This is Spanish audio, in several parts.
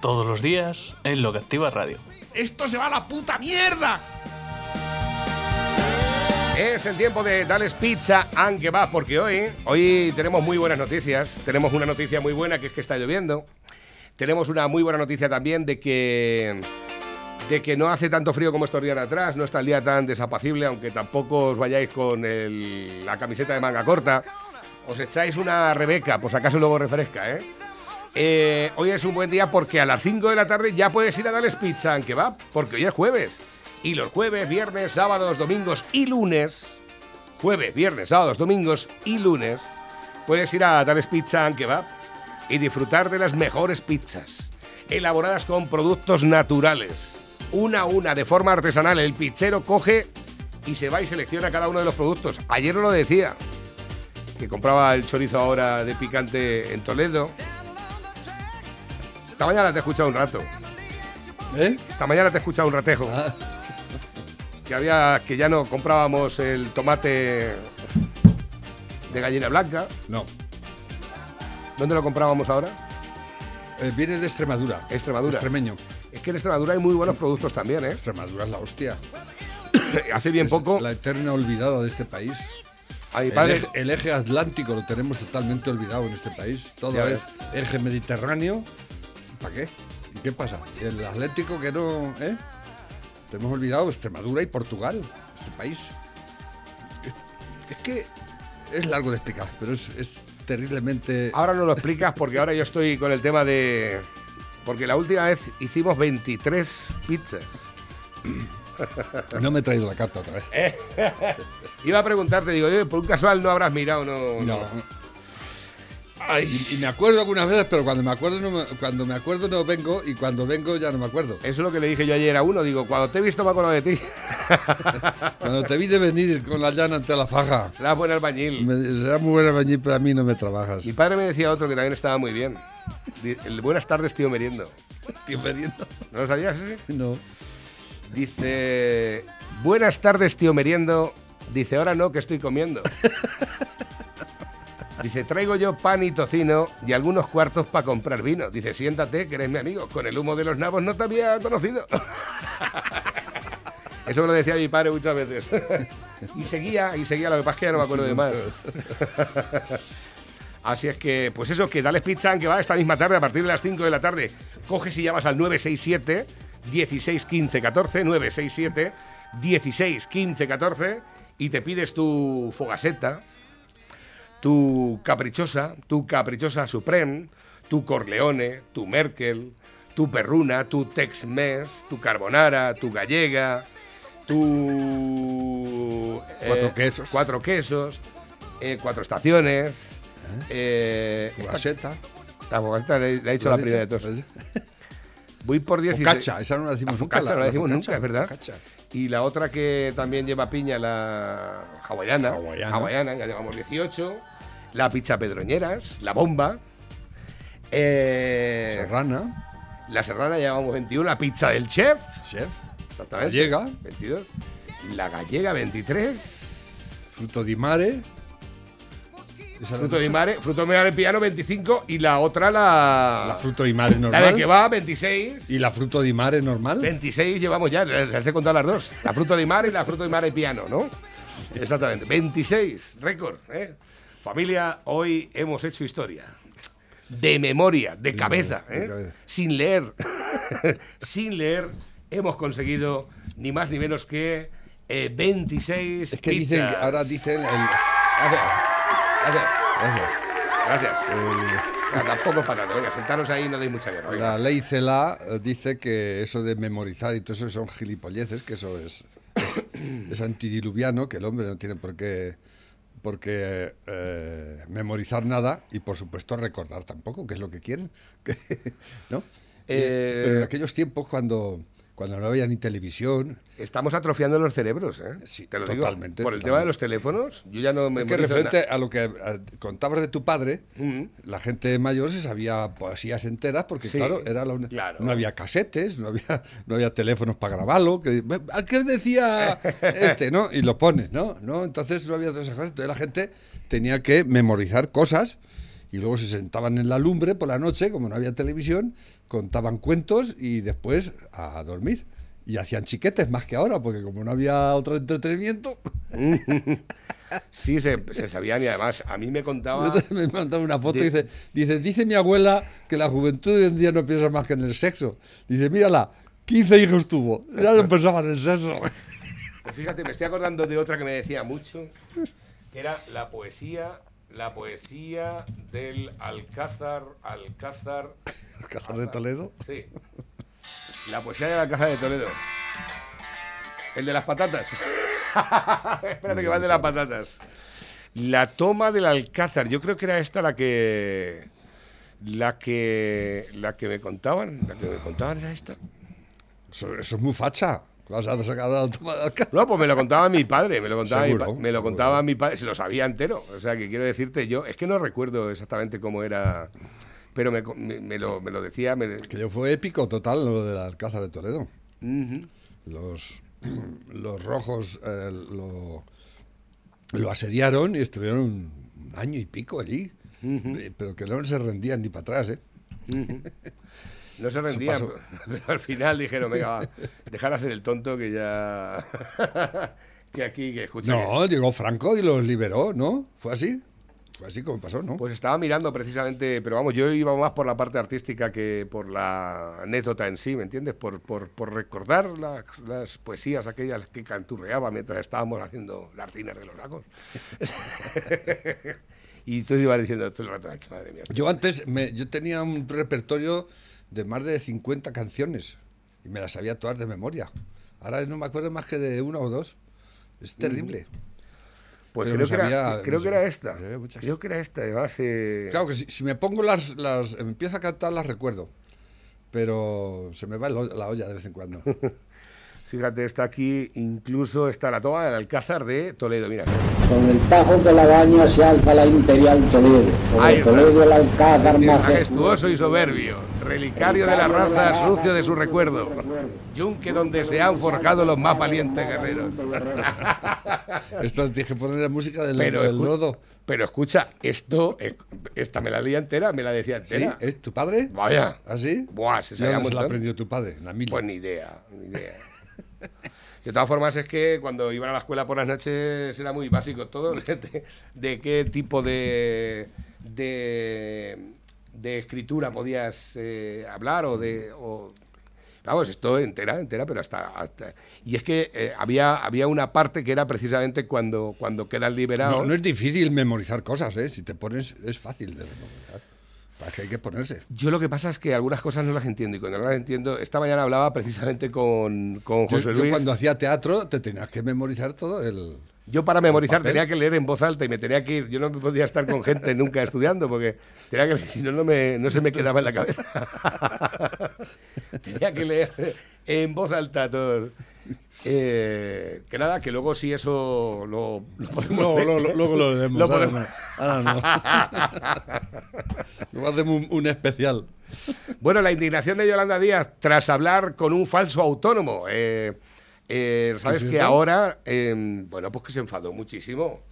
Todos los días en Lo que Activa Radio. ¡Esto se va a la puta mierda! Es el tiempo de Dales Pizza aunque va, porque hoy, hoy tenemos muy buenas noticias. Tenemos una noticia muy buena que es que está lloviendo. Tenemos una muy buena noticia también de que de que no hace tanto frío como estos días de atrás, no está el día tan desapacible, aunque tampoco os vayáis con el- la camiseta de manga corta. Os echáis una Rebeca, pues acaso luego refresca, ¿eh? Eh, Hoy es un buen día porque a las 5 de la tarde ya puedes ir a darles pizza aunque va, porque hoy es jueves. Y los jueves, viernes, sábados, domingos y lunes, jueves, viernes, sábados, domingos y lunes, puedes ir a darles pizza aunque va y disfrutar de las mejores pizzas, elaboradas con productos naturales. Una a una, de forma artesanal, el pizzero coge y se va y selecciona cada uno de los productos. Ayer lo decía, que compraba el chorizo ahora de picante en Toledo. Esta mañana te he escuchado un rato. ¿Eh? Esta mañana te he escuchado un ratejo. Ah. Que había que ya no comprábamos el tomate de gallina blanca. No. ¿Dónde lo comprábamos ahora? Eh, viene de Extremadura. Extremadura. Extremeño. Es que en Extremadura hay muy buenos productos también, ¿eh? Extremadura es la hostia. Hace bien Es poco, La eterna olvidada de este país. a mi El padre, eje, el eje atlántico lo tenemos totalmente olvidado en este país. Todo Ya es eje mediterráneo. ¿Para qué? ¿Y qué pasa? El Atlético que no. ¿Eh? Tenemos olvidado Extremadura y Portugal. Este país. Es, es que es largo de explicar, pero es, es terriblemente. ahora no lo explicas porque ahora yo estoy con el tema de... Porque la última vez hicimos 23 pizzas. No me he traído la carta otra vez. Iba a preguntarte, digo, "Oye, por un casual no habrás mirado, no... No. no. Ay, Y, y me acuerdo algunas veces, pero cuando me acuerdo no me- cuando me acuerdo no vengo y cuando vengo ya no me acuerdo. Eso es lo que le dije yo ayer a uno, digo, cuando te he visto me acuerdo de ti. Cuando te vi de venir con la llana ante la faja, Será buen albañil. me, será muy buena bañil, pero a mí no me trabajas. Mi padre me decía otro que también estaba muy bien. El buenas tardes, tío meriendo. Tío, meriendo. ¿No lo sabías ese? No. Dice, buenas tardes, tío meriendo. Dice, ahora no, que estoy comiendo. Dice, traigo yo pan y tocino y algunos cuartos para comprar vino. Dice, siéntate, que eres mi amigo. Con el humo de los nabos no te había conocido. Eso me lo decía mi padre muchas veces. y seguía, y seguía, lo que pasa es que ya no me acuerdo de más. Así es que, pues eso, que dales pizza que va esta misma tarde a partir de las 5 de la tarde. Coges y llamas al 967 16 15 14, 967 16 15 14 y te pides tu fogaseta, tu caprichosa, tu caprichosa Supreme, tu Corleone, tu Merkel, tu Perruna, tu Tex-Mex, tu Carbonara, tu Gallega, tu... Cuatro quesos. Cuatro quesos, eh, cuatro estaciones. eh, esta- Fogaseta. la fogaseta le, le ha dicho la primera de todos. Voy por 16. Focacha, esa no la decimos La nunca. focaccia no la decimos nunca, es verdad. focacha. Y la otra que también lleva piña, la hawaiana. Hawaiana. ya llevamos 18. La pizza pedroñeras, la bomba. Eh, Serrana, la serrana llevamos 21. La pizza del chef, chef, exactamente. gallega, 22. La gallega, 23. fruto di mare. Fruto di mare, fruto di mare piano, 25. Y la otra, la. La fruto di mare la normal. de que va, 26. ¿Y la fruto di mare normal? 26 llevamos ya, les he contado las dos. La fruta de mar y la fruta de mar y piano, ¿no? Exactamente. 26, récord. ¿eh? Familia, hoy hemos hecho historia. De memoria, de cabeza, de ¿eh? cabeza. sin leer. sin leer, hemos conseguido ni más ni menos que eh, 26 Es que dicen, ahora dicen el... Gracias. Gracias. Gracias. Eh, Tampoco es para tanto. Venga, sentaros ahí y no deis mucha guerra. venga. La ley CELA eh, dice que eso de memorizar y todo eso son gilipolleces, que eso es, es, es antidiluviano, que el hombre no tiene por qué, por qué eh, memorizar nada y por supuesto recordar tampoco, que es lo que quieren. ¿no? Eh, Pero en aquellos tiempos, cuando, cuando no había ni televisión, Estamos atrofiando los cerebros, ¿eh? Sí, Te lo totalmente, digo. Por el totalmente. tema de los teléfonos, yo ya no me es que referente a lo que contabas de tu padre, la gente mayor se sabía poesías enteras porque, Sí, claro, era la uni- claro. no había casetes, no había, no había teléfonos para grabarlo. Que, ¿A qué decía este, no? Y lo pones, ¿no? ¿no? Entonces no había todas esas cosas. Entonces la gente tenía que memorizar cosas y luego se sentaban en la lumbre por la noche, como no había televisión, contaban cuentos y después a dormir. Y hacían chiquetes más que ahora, porque como no había otro entretenimiento, Sí, se, se sabían y además a mí me contaba... Yo me mandaba una foto De- y dice, dice, dice mi abuela que la juventud de hoy en día no piensa más que en el sexo. Dice, mírala, 15 hijos tuvo, ya no pensaba en el sexo. Pues fíjate, me estoy acordando de otra que me decía mucho, que era la poesía, la poesía del Alcázar, Alcázar... Alcázar de Toledo. Sí. La poesía del Alcázar de Toledo. El de las patatas. Espérate que va el de las patatas. La toma del Alcázar. Yo creo que era esta la que. La que. La que me contaban. La que me contaban era esta. Eso, eso es muy facha. Vas a sacar. No, pues me lo contaba mi padre, me lo contaba, mi, pa- me lo contaba mi padre, se lo sabía entero. O sea, que quiero decirte, yo, es que no recuerdo exactamente cómo era, pero me, me- me lo, me lo decía. Que yo fue épico total lo del Alcázar de Toledo. Los, los rojos eh, lo, lo asediaron y estuvieron un año y pico allí. Pero que no se rendían ni para atrás, ¿eh? No se rendían, pero al final dijeron, venga, va, dejar hacer el tonto que ya... que aquí, que escucha... que- No, llegó Franco y los liberó, ¿no? ¿Fue así? Fue así como pasó, ¿no? Pues estaba mirando precisamente, pero vamos, yo iba más por la parte artística que por la anécdota en sí, ¿me entiendes? Por, por, por recordar las, las poesías aquellas que canturreaba mientras estábamos haciendo las cinas de los lagos. y tú ibas diciendo todo el rato, madre mía. Yo antes, me- yo tenía un repertorio de más de 50 canciones y me las sabía todas de memoria. Ahora no me acuerdo más que de una o dos. Es terrible. Pues creo, no que, era, creo no que era esta. Eh. Creo que era esta, además. eh, Claro que si, si me pongo las, las, empiezo a cantar las recuerdo, pero se me va la olla de vez en cuando. Fíjate, está aquí, incluso está la toma del Alcázar de Toledo, mira. Con el Tajo de la Baña se alza la Imperial Toledo. Sobre. Toledo el Alcázar majestuoso. Majestuoso y soberbio, relicario de la raza, sucio de su recuerdo. Yunque donde se han forjado los más valientes guerreros. Esto tienes que poner la música del, Pero, del lodo. pero escucha, esto, esta me la leía entera, me la decía ¿Sí? entera. ¿Es tu padre? Vaya. ¿Así? Buah, se ¿Y sabía dónde un se la aprendió tu padre? En la mili. Pues ni idea, ni idea. De todas formas, es que cuando iban a la escuela por las noches era muy básico todo, de, qué tipo de, de, de escritura podías eh, hablar o de... o- vamos, esto entera, entera, pero hasta... hasta- y es que eh, había, había una parte que era precisamente cuando, cuando quedan liberados... no, no es difícil memorizar cosas, ¿eh? Si te pones, es fácil de memorizar. Para que hay que ponerse. Yo lo que pasa es que algunas cosas no las entiendo y cuando no las entiendo, esta mañana hablaba precisamente con, con Yo, José yo Luis. cuando hacía teatro te tenías que memorizar todo el... Yo para memorizar tenía que leer en voz alta y me tenía que ir. Yo no podía estar con gente nunca estudiando porque tenía que, si no, no, me, no se me quedaba en la cabeza. tenía que leer en voz alta todo. Eh, que nada, que luego si eso lo, lo podemos No, leer. lo- lo- luego lo leemos. Lo ahora podemos- no. Ahora no. Luego hacemos un, un especial. Bueno, la indignación de Yolanda Díaz tras hablar con un falso autónomo. Eh, eh, Sabes es que ahora, eh, bueno, pues que se enfadó muchísimo.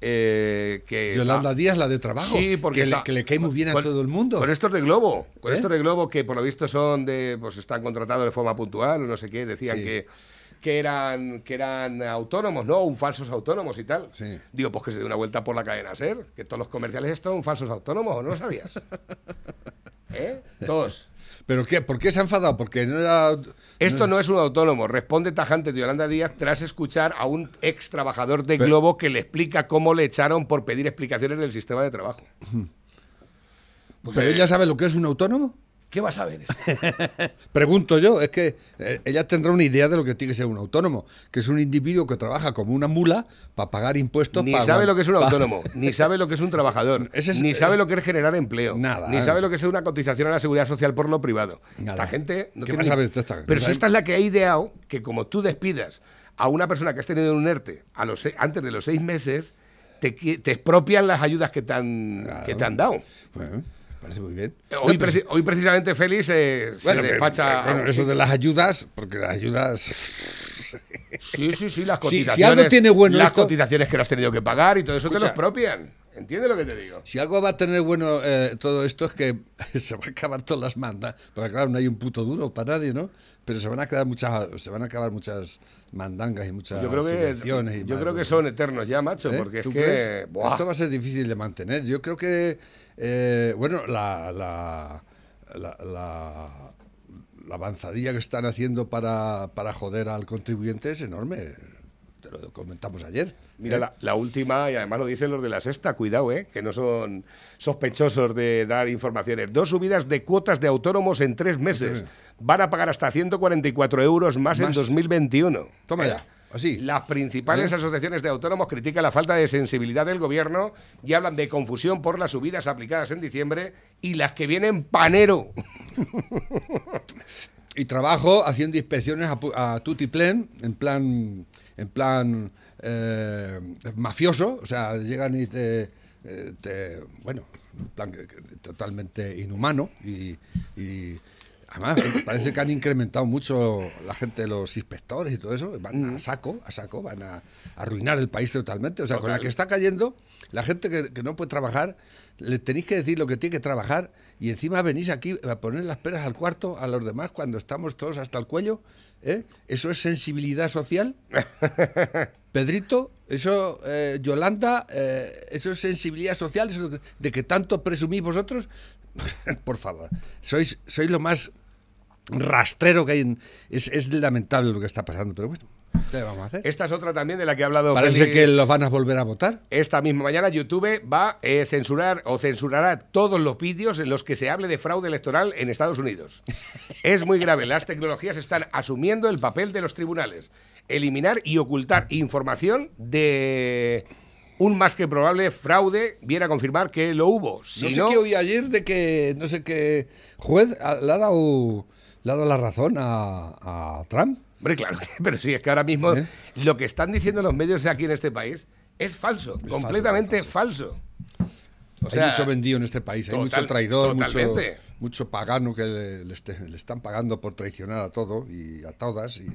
Eh, que Yolanda está- Díaz, la de trabajo. Sí, porque que, le, está- que le cae muy bien a con- todo el mundo. Con estos de Globo, con ¿Eh? estos de Globo que por lo visto son de, pues están contratados de forma puntual o no sé qué, decían Sí. que, que eran que eran autónomos, ¿no? Un falsos autónomos y tal. Sí. Digo, pues que se dé una vuelta por la cadena SER, que todos los comerciales son falsos autónomos, ¿o no lo sabías? ¿Eh? Todos. ¿Pero qué? ¿Por qué se ha enfadado? Porque no era... Esto no es un autónomo, responde tajante de Yolanda Díaz tras escuchar a un ex trabajador de Pero- Globo que le explica cómo le echaron por pedir explicaciones del sistema de trabajo. Pues, ¿Pero ella sabe lo que es un autónomo? ¿Qué vas a ver? este? Pregunto yo, es que eh, ella tendrá una idea de lo que tiene que ser un autónomo, que es un individuo que trabaja como una mula para pagar impuestos. Ni pa- sabe lo que es un autónomo, ni sabe lo que es un trabajador, es- ni sabe es- lo que es generar empleo, Nada, ni sabe lo que es una cotización a la seguridad social por lo privado. Nada. Esta gente no ¿Qué tiene vas a ver de esta gente? Pero No si esta es la que ha ideado que como tú despidas a una persona que has tenido en un ERTE a los antes de los seis meses, te, te expropian las ayudas que te han, Claro. que te han dado. Bueno, parece muy bien. Hoy, No, pues- preci- hoy precisamente Félix eh, se bueno, que- despacha... bueno, a- eso de las ayudas, porque las ayudas. Sí, sí, sí, las Si- si cotizaciones. algo tiene bueno las esto- cotizaciones que le has tenido que pagar y todo eso te lo expropian. ¿Entiendes lo que te digo? Si algo va a tener bueno eh, todo esto es que se van a acabar todas las mandas, porque claro, no hay un puto duro para nadie, ¿no? Pero se van a quedar muchas, se van a acabar muchas mandangas y muchas Yo creo que, yo creo que son eternos ya, macho, ¿Eh? porque es ¿Tú que... buah. Esto va a ser difícil de mantener. Yo creo que, eh, bueno, la, la, la, la- la avanzadilla que están haciendo para, para joder al contribuyente es enorme. Te lo comentamos ayer. Mira, ¿eh? la, la última, y además lo dicen los de la sexta, cuidado, ¿eh? que no son sospechosos de dar informaciones. Dos subidas de cuotas de autónomos en tres meses. Van a pagar hasta 144 euros más, en Más. 2021. Toma Eh, ya, así. Las principales ¿Eh? asociaciones de autónomos critican la falta de sensibilidad del gobierno y hablan de confusión por las subidas aplicadas en diciembre y las que vienen panero. Y trabajo haciendo inspecciones a, a tutiplén, en plan, en plan eh, mafioso, o sea, llegan y te, eh, te- bueno, en plan totalmente inhumano y, y además parece que han incrementado mucho la gente, los inspectores y todo eso, van a saco, a saco, van a arruinar el país totalmente, o sea, con la que está cayendo, la gente que, que no puede trabajar, le tenéis que decir lo que tiene que trabajar y encima venís aquí a poner las peras al cuarto a los demás cuando estamos todos hasta el cuello. ¿eh? ¿Eso es sensibilidad social? Pedrito, eso, eh, Yolanda, eh, eso es sensibilidad social, eso de- de que tanto presumís vosotros. Por favor, sois, sois lo más rastrero que hay. En, es, es lamentable lo que está pasando, pero bueno, ¿qué vamos a hacer? Esta es otra también de la que ha hablado Parece Félix. que los van a volver a votar. Esta misma mañana YouTube va a eh, censurar o censurará todos los vídeos en los que se hable de fraude electoral en Estados Unidos. es muy grave. Las tecnologías están asumiendo el papel de los tribunales. Eliminar y ocultar información de un más que probable fraude viene a confirmar que lo hubo. Si no sé no, qué oí ayer de que no sé qué juez le ha dado, le ha dado la razón a, a Trump. Hombre, claro, que- pero sí, es que ahora mismo ¿Eh? lo que están diciendo los medios aquí en este país es falso, completamente falso. O hay sea, mucho vendido en este país, hay total- mucho traidor, mucho, mucho pagano que le, le este- le están pagando por traicionar a todo y a todas. Y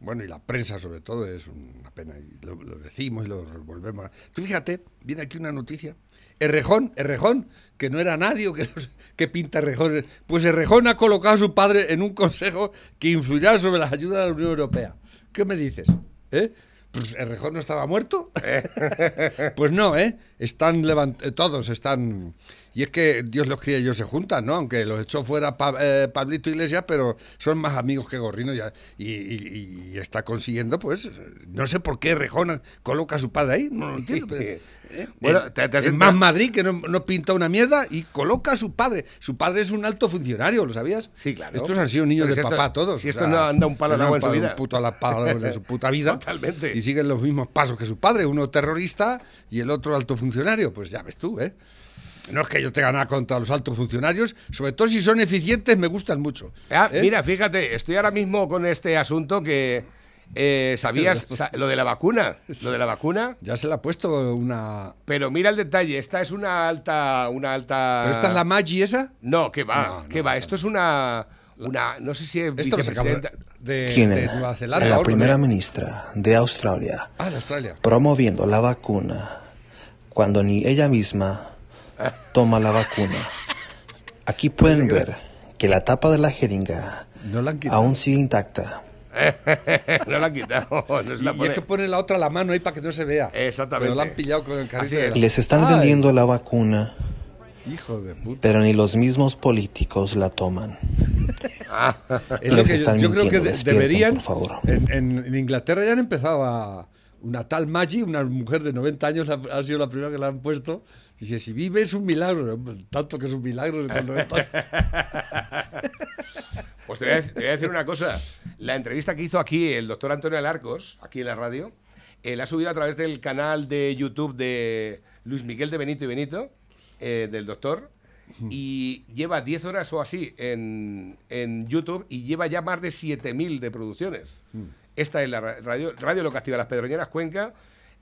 bueno, y la prensa sobre todo es una pena. Y lo, lo decimos y lo volvemos a... Tú fíjate, viene aquí una noticia. Errejón, Errejón, que no era nadie, que, ¿qué pinta Errejón? Pues Errejón ha colocado a su padre en un consejo que influirá sobre las ayudas de la Unión Europea. ¿Qué me dices? ¿Eh? Pues Errejón no estaba muerto. Pues no, ¿eh? Están levant eh, todos están... Y es que Dios los cría y ellos se juntan, ¿no? Aunque los echó fuera Pa- eh, Pablito Iglesias, pero son más amigos que Gorrino ya, y, y- y está consiguiendo, pues, no sé por qué Rejón coloca a su padre ahí, no lo entiendo. pero, ¿eh? Bueno, te- te Más Madrid, que no, no pinta una mierda, y coloca a su padre. Su padre es un alto funcionario, ¿lo sabías? Sí, claro. Estos han sido niños Pero de si esto- papá todos. si o esto no han dado un palo al agua en su vida. un puto en su puta vida. Totalmente. Y siguen los mismos pasos que su padre, uno terrorista y el otro alto funcionario. Pues ya ves tú, ¿eh? No es que yo tenga nada contra los altos funcionarios, sobre todo si son eficientes, me gustan mucho. Ah, ¿eh? mira, fíjate, estoy ahora mismo con este asunto que eh, sabías sa- lo de la vacuna, lo de la vacuna, Ya se le ha puesto una. pero mira el detalle, esta es una alta, una alta. ¿Pero esta es la Maggi esa? No, que va, No, no, que va. Esto es una, una, no sé si es vicepresidenta. de, ¿Quién de era? Nueva Zelanda. La primera ministra de Australia Ah, de Australia. promoviendo la vacuna cuando ni ella misma toma la vacuna. Aquí pueden ver que la tapa de la jeringa No la aún sigue intacta. no la han quitado. no se Y, la y pone. es que pone la otra la mano ahí para que no se vea. Exactamente. Pero la han pillado con el carrito. Así de es. la- Les están Ay, vendiendo la vacuna, Hijo de puta. pero ni los mismos políticos la toman. Es lo Les que yo, están yo creo que de- deberían. por favor. En, en- en Inglaterra ya han empezado a, una tal Maggi, una mujer de 90 años, la- ha sido la primera que la han puesto. Dice, si vive es un milagro. Tanto que es un milagro con 90 años. Pues te voy, a, decir una cosa. La entrevista que hizo aquí el doctor Antonio Alarcos, aquí en la radio, eh, la ha subido a través del canal de YouTube de Luis Miguel de Benito y Benito, eh, del doctor, y lleva 10 horas o así en, en YouTube y lleva ya más de 7.000 de producciones. Esta es la ra- radio, radio Lo Castiga Las Pedroñeras Cuenca,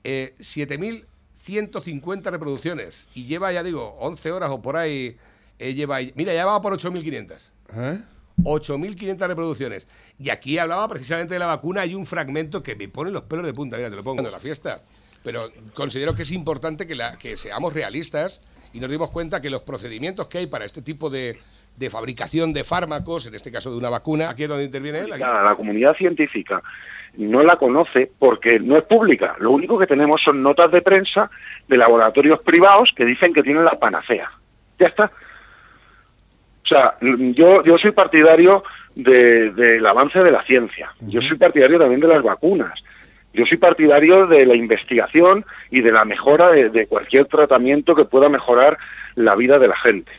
eh, 7.150 reproducciones y lleva, ya digo, 11 horas o por ahí. eh, lleva, mira, ya va por 8.500. ¿Eh? 8.500 reproducciones. Y aquí hablaba precisamente de la vacuna. Hay un fragmento que me pone los pelos de punta. Mira, te lo pongo en la fiesta. Pero considero que es importante que, la, que seamos realistas y nos dimos cuenta que los procedimientos que hay para este tipo de, de fabricación de fármacos, en este caso de una vacuna, aquí es donde interviene él. aquí. la comunidad científica no la conoce porque no es pública. Lo único que tenemos son notas de prensa de laboratorios privados que dicen que tienen la panacea. Ya está. O sea, yo, yo soy partidario de- del avance de la ciencia. Yo soy partidario también de las vacunas. Yo soy partidario de la investigación y de la mejora de, de cualquier tratamiento que pueda mejorar la vida de la gente.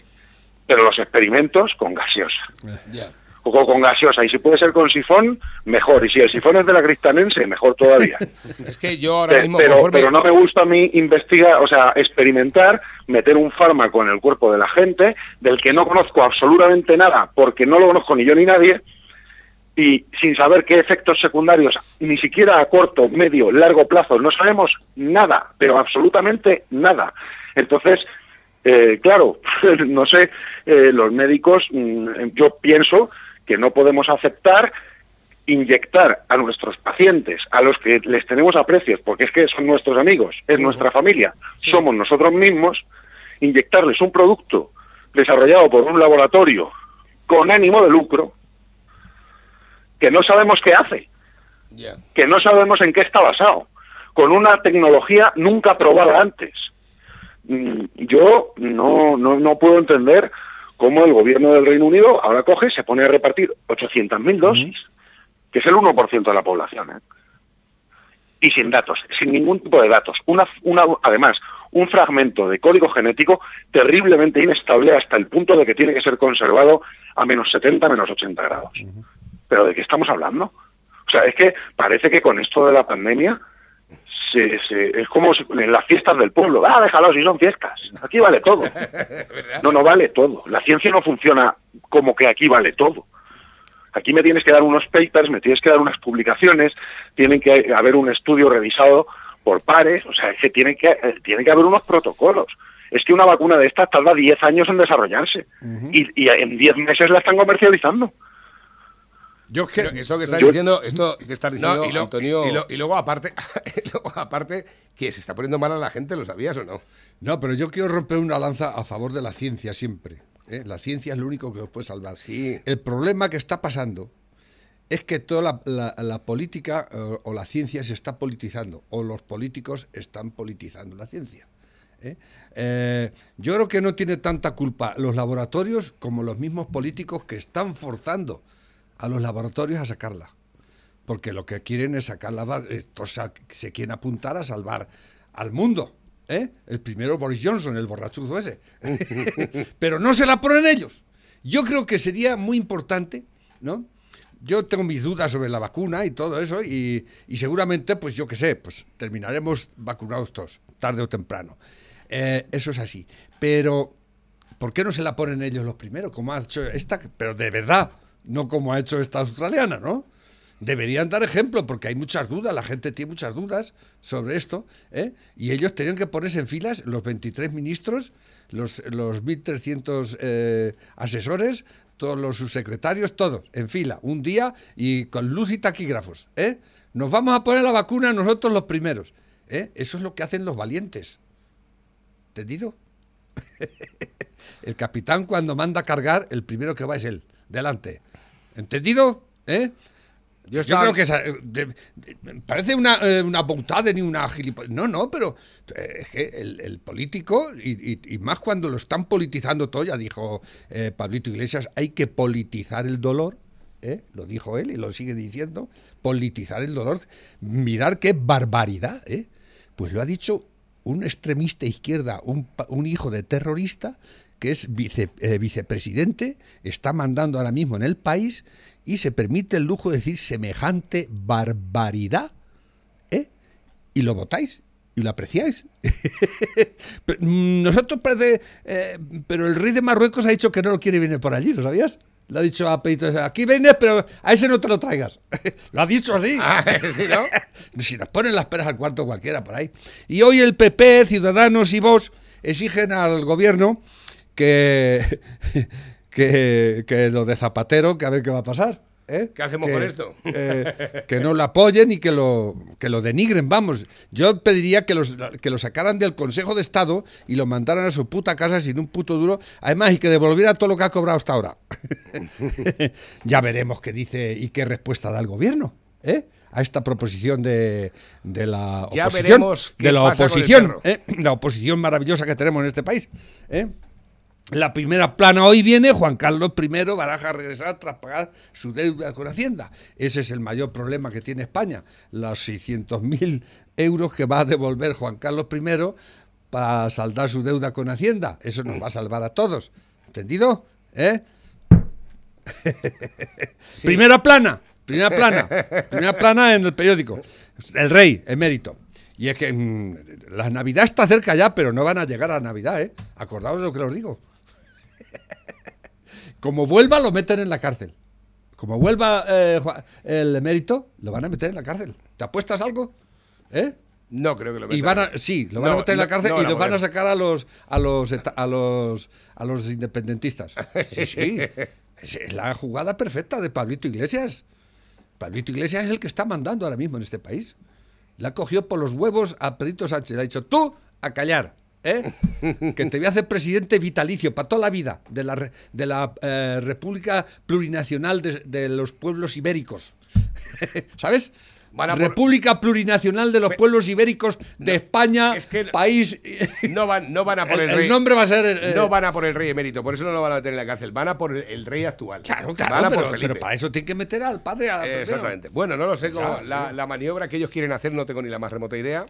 Pero los experimentos con gaseosa Ya. O con gaseosa. Y si puede ser con sifón, mejor. Y si el sifón es de la cristanense, mejor todavía. Es que yo ahora mismo, pero, conforme- pero no me gusta a mí investigar, o sea, experimentar, meter un fármaco en el cuerpo de la gente, del que no conozco absolutamente nada, porque no lo conozco ni yo ni nadie, y sin saber qué efectos secundarios, ni siquiera a corto, medio, largo plazo, no sabemos nada, pero absolutamente nada. Entonces, eh, claro, no sé, eh, los médicos, mm, yo pienso que no podemos aceptar inyectar a nuestros pacientes, a los que les tenemos aprecios, porque es que son nuestros amigos, es nuestra familia, somos nosotros mismos, inyectarles un producto desarrollado por un laboratorio con ánimo de lucro, que no sabemos qué hace, que no sabemos en qué está basado, con una tecnología nunca probada antes. Mm, Yo no, no, no puedo entender cómo el gobierno del Reino Unido ahora coge, se pone a repartir 800.000 dosis, que es el 1% de la población, ¿eh? y sin datos, sin ningún tipo de datos. Una, una, además, un fragmento de código genético terriblemente inestable hasta el punto de que tiene que ser conservado a menos 70, menos 80 grados. ¿Pero de qué estamos hablando? O sea, es que parece que con esto de la pandemia se- se- es como en las fiestas del pueblo. Ah, déjalo, si son fiestas. Aquí vale todo. No, no vale todo. La ciencia no funciona como que aquí vale todo. Aquí me tienes que dar unos papers, me tienes que dar unas publicaciones, tienen que haber un estudio revisado por pares, o sea, es que tiene que, eh, tiene que haber unos protocolos. Es que una vacuna de estas tarda 10 años en desarrollarse y, y en 10 meses la están comercializando. Yo es que- Pero esto que estás Yo- diciendo, esto que estás diciendo, No, y, lo- Antonio. y lo- y luego aparte, y luego aparte, que se está poniendo mal a la gente, ¿lo sabías o no? No, pero yo quiero romper una lanza a favor de la ciencia siempre. ¿eh? La ciencia es lo único que nos puede salvar. Sí. El problema que está pasando es que toda la, la- la política eh, o la ciencia se está politizando, o los políticos están politizando la ciencia. ¿eh? Eh, yo creo que no tiene tanta culpa los laboratorios como los mismos políticos que están forzando a los laboratorios a sacarla. Porque lo que quieren es sacarla, sa- se quieren apuntar a salvar al mundo. ¿eh? El primero Boris Johnson, el borrachuzo ese. Pero no se la ponen ellos. Yo creo que sería muy importante, ¿no? Yo tengo mis dudas sobre la vacuna y todo eso, y, y seguramente, pues yo qué sé, pues terminaremos vacunados todos, tarde o temprano. Eh, eso es así. Pero, ¿por qué no se la ponen ellos los primeros? Como ha hecho esta, pero de verdad, no como ha hecho esta australiana, ¿no? Deberían dar ejemplo porque hay muchas dudas, la gente tiene muchas dudas sobre esto, ¿eh? y ellos tenían que ponerse en filas, los 23 ministros, los, los 1.300 eh, asesores, todos los subsecretarios, todos, en fila, un día y con luz y taquígrafos. ¿eh? Nos vamos a poner la vacuna nosotros los primeros. ¿eh? Eso es lo que hacen los valientes. ¿Entendido? el capitán cuando manda a cargar, el primero que va es él. Delante. ¿Entendido? ¿Eh? Yo, estaba- creo que esa- de- de- parece una, eh, una ni una gilipollas. No, no, pero eh, es que el, el político, y, y- y más cuando lo están politizando todo, ya dijo eh, Pablito Iglesias, hay que politizar el dolor. ¿eh? ¿eh? lo dijo él y lo sigue diciendo, politizar el dolor. Mirar qué barbaridad, ¿eh? Pues lo ha dicho un extremista izquierda, un hijo de terrorista, que es vice- eh, vicepresidente, está mandando ahora mismo en el país y se permite el lujo de decir semejante barbaridad, ¿eh? Y lo votáis y lo apreciáis. Pero, mm, Nosotros parece, eh, pero el rey de Marruecos ha dicho que no lo quiere venir por allí, ¿lo sabías? Le ha dicho a Pedito, aquí vienes, pero a ese no te lo traigas. lo ha dicho así. Ah, sí, ¿no? Si nos ponen las peras al cuarto cualquiera por ahí. Y hoy el PP, Ciudadanos y vos exigen al gobierno que, que, que lo de Zapatero, que a ver qué va a pasar. ¿eh? ¿Qué hacemos Que- con esto? eh, que no lo apoyen y que lo, que lo denigren, vamos. Yo pediría que, los, que lo sacaran del Consejo de Estado y lo mandaran a su puta casa sin un puto duro. Además, y que devolviera todo lo que ha cobrado hasta ahora. ya veremos qué dice y qué respuesta da el gobierno ¿eh? a esta proposición de, de la Ya oposición. veremos de la oposición. ¿eh? la oposición maravillosa que tenemos en este país. ¿eh? La primera plana hoy viene, Juan Carlos I baraja regresar tras pagar su deuda con Hacienda. Ese es el mayor problema que tiene España, los 600.000 euros que va a devolver Juan Carlos I para saldar su deuda con Hacienda. Eso nos va a salvar a todos. ¿Entendido? ¿Eh? Primera plana, primera plana, primera plana en el periódico. El rey, emérito. Y es que mm, la Navidad está cerca ya, pero no van a llegar a Navidad, ¿eh? Acordaos de lo que os digo. Como vuelva, lo meten en la cárcel. Como vuelva eh, el emérito, lo van a meter en la cárcel. ¿Te apuestas algo? ¿Eh? No creo que lo Y metan. van a, sí, lo van a meter en la cárcel no y lo van a sacar a los a los a los a los independentistas. Sí, sí. Es, la jugada perfecta de Pablito Iglesias. Pablito Iglesias es el que está mandando ahora mismo en este país. Le ha cogido por los huevos a Pedrito Sánchez. Le ha dicho, tú a callar, ¿eh? que te voy a hacer presidente vitalicio para toda la vida de la, de la eh, República Plurinacional de, de los Pueblos Ibéricos. ¿Sabes? Van a por- República Plurinacional de los Pueblos Ibéricos de España, es que- país... No van, no van a por el, el, el rey. nombre va a ser... eh, No van a por el rey emérito, por eso no lo van a meter en la cárcel. Van a por el, rey actual. Claro, Van claro, por pero, Felipe. pero para eso tienen que meter al padre a Eh. Exactamente. Bueno, no lo sé la, sí. la maniobra que ellos quieren hacer no tengo ni la más remota idea.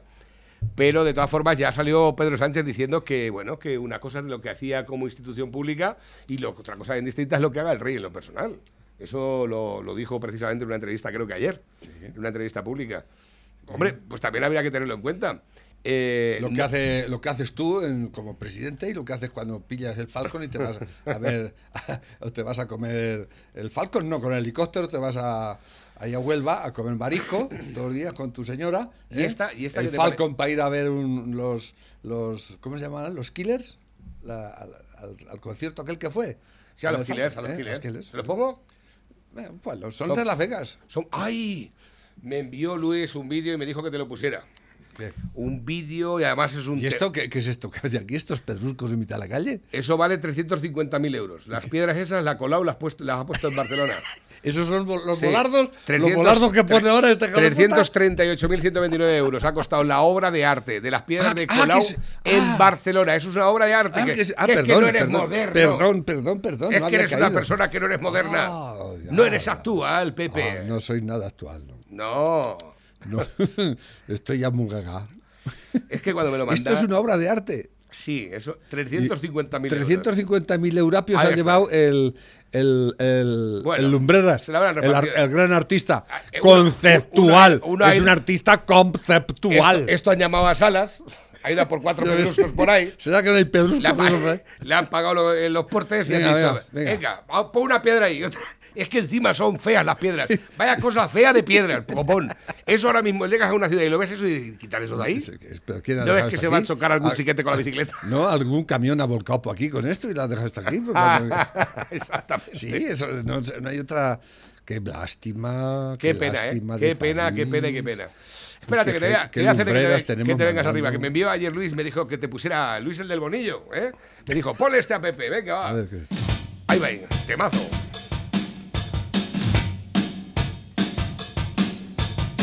Pero de todas formas ya salió Pedro Sánchez diciendo que bueno que una cosa es lo que hacía como institución pública y lo, otra cosa bien distinta es lo que haga el rey en lo personal. Eso lo, lo dijo precisamente en una entrevista, creo que ayer, en una entrevista pública. Hombre, pues también habría que tenerlo en cuenta. Eh, Lo que, no- hace, lo que haces tú en- como presidente y lo que haces cuando pillas el Falcon y te vas a ver, o te vas a comer el Falcon, no, con el helicóptero te vas a, ahí a Huelva a comer marisco todos los días con tu señora. Y ¿eh? esta- y esta el que te Falcon para ir a ver un- los, los, ¿cómo se llaman? Los Killers, La- al, al- al concierto aquel que fue. sí, a los Con el Killers, a los Falcon, ¿eh? Killers. Killers. ¿Se los pongo? Eh, pues los- son Son- de Las Vegas. Son, ¡Ay! Me envió Luis un vídeo y me dijo que te lo pusiera. Un vídeo y además es un... ¿Y te- esto qué, qué es esto? ¿Qué hay aquí estos pedruscos en mitad de la calle? Eso vale 350.000 euros. Las piedras esas la ha colado las, puesto, las ha puesto en Barcelona. Esos son los Sí. los 300 bolardos que pone ahora este hijo de puta. 338.129 euros ha costado la obra de arte de las piedras Ah, de ah, Colau es- en ah. Barcelona. Eso es una obra de arte. Que, es- que es que perdón, no eres perdón, moderno. perdón, perdón, perdón, Es no que eres una persona que no eres moderna. Ya. no eres actual, Pepe. No soy nada actual, no. no. No. Estoy ya muy gaga. Es que cuando me lo mandas... Esto es una obra de arte. Sí, eso, 350.000 euros. 350.000 eurapios ha llevado el, el, el, Bueno, el Lumbreras, el, ar- el gran artista. Ah, eh, conceptual. una- una- es un artista conceptual. Esto, esto han llamado a Salas, ha ido a por cuatro pedruscos por ahí. ¿Será que no hay pedruscos Le han, eh? le han pagado lo- en los portes y Venga, han dicho, venga, venga, venga. vamos, pon una piedra ahí. y otra. Es que encima son feas las piedras. Vaya cosa fea de piedras, copón. Eso ahora mismo llegas a una ciudad y lo ves eso y quitar eso de ahí. Es- es- pero ¿quién ha ¿No ves que se va a chocar algún Ah, chiquete con la bicicleta? No, algún camión ha volcado por aquí con esto y la ha dejado hasta aquí. pues, Exactamente. sí, eso no, no hay otra. Qué lástima. Qué pena, ¿eh? Qué pena, qué pena, qué pena. Espérate, que te, ge- voy a, qué te voy a hacer que te, que te vengas arriba. Que me envió ayer Luis, me dijo que te pusiera Luis el del Bonillo, ¿eh? Me dijo, ponle este a Pepe, venga, va. A ver, ¿qué? Ahí va, temazo.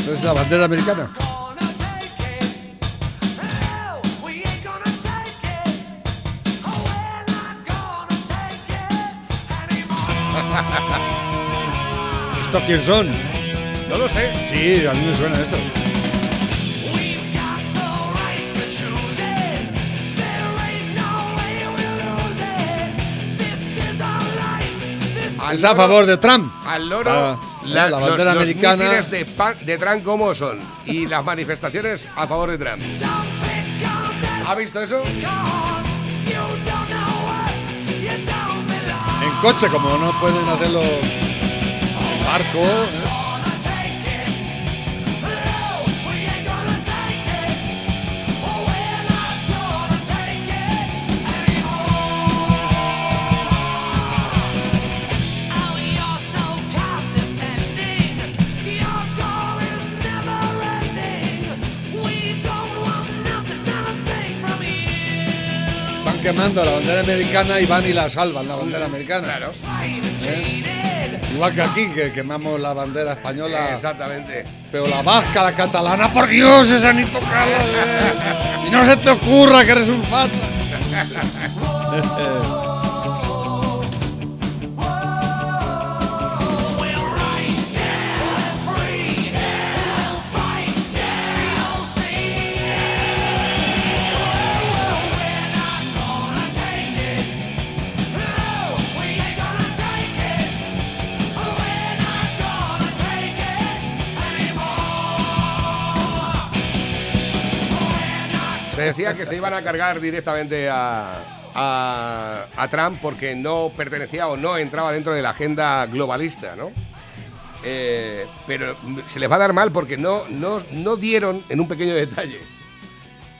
¿Esto es la bandera americana? ¿Estos quién son? No lo sé. Sí, a mí me suena esto. Al Es a favor de Trump. Al loro, Ah, la, la los- bandera los americana. mítines de, de Trump como son y las manifestaciones a favor de Trump. ¿Ha visto eso? En coche, como no pueden hacerlo en barco. ¿eh? Quemando la bandera americana y van y la salvan, la bandera americana. Claro. ¿eh? Igual que aquí, que quemamos la bandera española. Exactamente. Pero la vasca, la catalana, por Dios, esa ni tocarla. ¿eh? Y no se te ocurra que eres un facha. Se decía que se iban a cargar directamente a, a- Trump porque no pertenecía o no entraba dentro de la agenda globalista, ¿no? Eh, pero se les va a dar mal porque no, no, no dieron en un pequeño detalle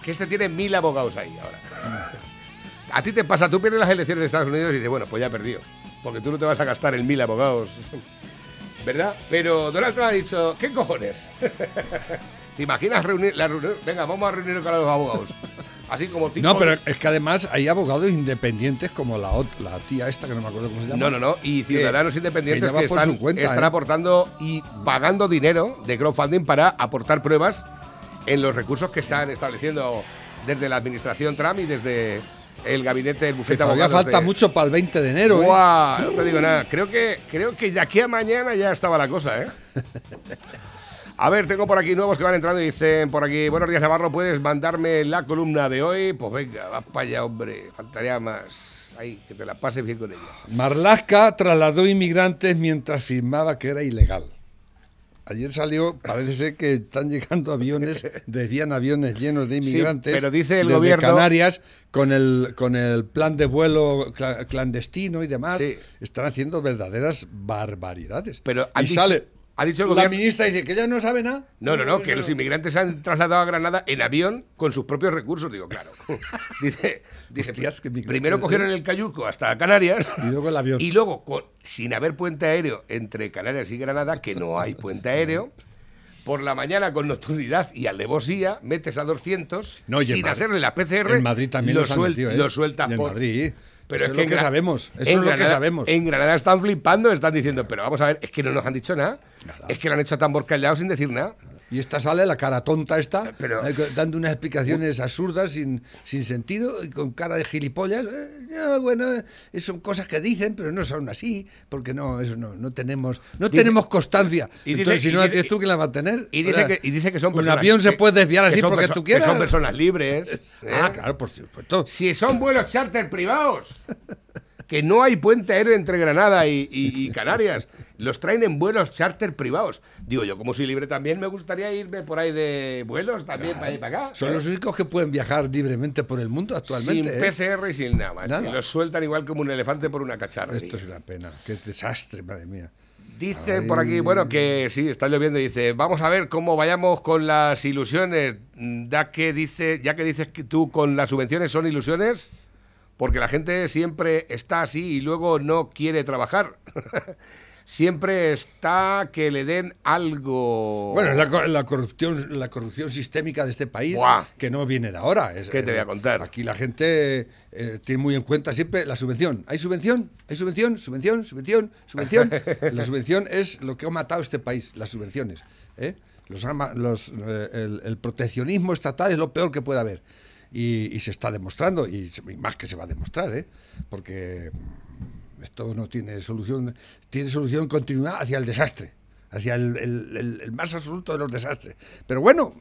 que este tiene mil abogados ahí ahora. A ti te pasa, tú pierdes las elecciones de Estados Unidos y dices, bueno, pues ya he perdido, porque tú no te vas a gastar en mil abogados, ¿verdad? Pero Donald Trump ha dicho, ¿qué cojones? ¿Te imaginas reunir la reunión? Venga, vamos a reunirnos con los abogados. Así como cinco. No, pero es que además hay abogados independientes como la, tía esta, que no me acuerdo cómo se llama. No, no, no. Y ciudadanos independientes que están, su cuenta, están ¿eh? aportando y pagando dinero de crowdfunding para aportar pruebas en los recursos que están estableciendo desde la administración Trump y desde el gabinete del bufete abogados. falta de- mucho para el 20 de enero. ¿eh? No te digo nada. Creo que, creo que de aquí a mañana ya estaba la cosa, ¿eh? A ver, tengo por aquí nuevos que van entrando y dicen por aquí, buenos días Navarro, ¿puedes mandarme la columna de hoy? Pues venga, vas para allá, hombre, faltaría más. Ahí, que te la pases bien con ella. Marlaska trasladó inmigrantes mientras firmaba que era ilegal. Ayer salió, parece ser que están llegando aviones, desvían aviones llenos de Sí, inmigrantes. pero dice el desde gobierno- Canarias con el, con el plan de vuelo cla- clandestino y demás. Sí. Están haciendo verdaderas barbaridades. Pero y dicho- sale. Ha dicho el la ministra dice que ella no sabe nada. No, no, no, que los inmigrantes se han trasladado a Granada en avión con sus propios recursos, digo, claro. dice, dice Hostias, migrantes, primero ¿eh? cogieron el cayuco hasta Canarias Y luego el avión. y luego, con- sin haber puente aéreo entre Canarias y Granada, que no hay puente aéreo, por la mañana con nocturnidad y alevosía, metes a 200 No, y en sin Madrid- hacerle la PCR, En Madrid también lo, los han suel- metido, ¿eh? lo sueltas por... Madrid. Pero Eso es lo que sabemos. Eso es lo que sabemos. En Granada están flipando, están diciendo, pero vamos a ver, es que no nos han dicho nada. Es que lo han hecho a tambor callado sin decir nada. Y esta sale la cara tonta esta, Pero- eh, dando unas explicaciones absurdas, sin, sin sentido, y con cara de gilipollas. Eh, no, bueno, eh, son cosas que dicen, pero no son así, porque no, eso no, no tenemos, no Dice- tenemos constancia. y dice- Entonces, si no la tienes tú, ¿quién la va a tener? Y O dice, sea, que, y dice que son un personas. avión se puede desviar así porque tú quieras. Que son personas libres. ¿eh? Ah, claro, por supuesto. Si son vuelos charter privados. Que no hay puente aéreo entre Granada y, y- y Canarias. Los traen en vuelos charter privados. Digo, yo como soy libre también me gustaría irme por ahí de vuelos también para allá y para acá. Son ¿eh? los únicos que pueden viajar libremente por el mundo actualmente. Sin ¿eh? PCR y sin nada más. Nada. Y los sueltan igual como un elefante por una cacharra. Esto es una pena. Qué desastre, madre mía. Dice por aquí, bueno, que sí, está lloviendo. Dice, vamos a ver cómo vayamos con las ilusiones. Ya que, dice, ya que dices que tú con las subvenciones son ilusiones, porque la gente siempre está así y luego no quiere trabajar. siempre está que le den algo. Bueno, es la, la corrupción, la corrupción sistémica de este país Buah. que no viene de ahora. Es- ¿Qué te voy a eh, contar? Aquí la gente eh, tiene muy en cuenta siempre la subvención. ¿Hay subvención? ¿Hay subvención? ¿Subvención? ¿Subvención? ¿Subvención? la subvención es lo que ha matado este país, las subvenciones. ¿eh? Los, ha ma- los, eh, el, el proteccionismo estatal es lo peor que puede haber. Y, se está demostrando, y, más que se va a demostrar, ¿eh? porque esto no tiene solución, tiene solución continuada hacia el desastre. hacia el, más absoluto de los desastres. Pero bueno,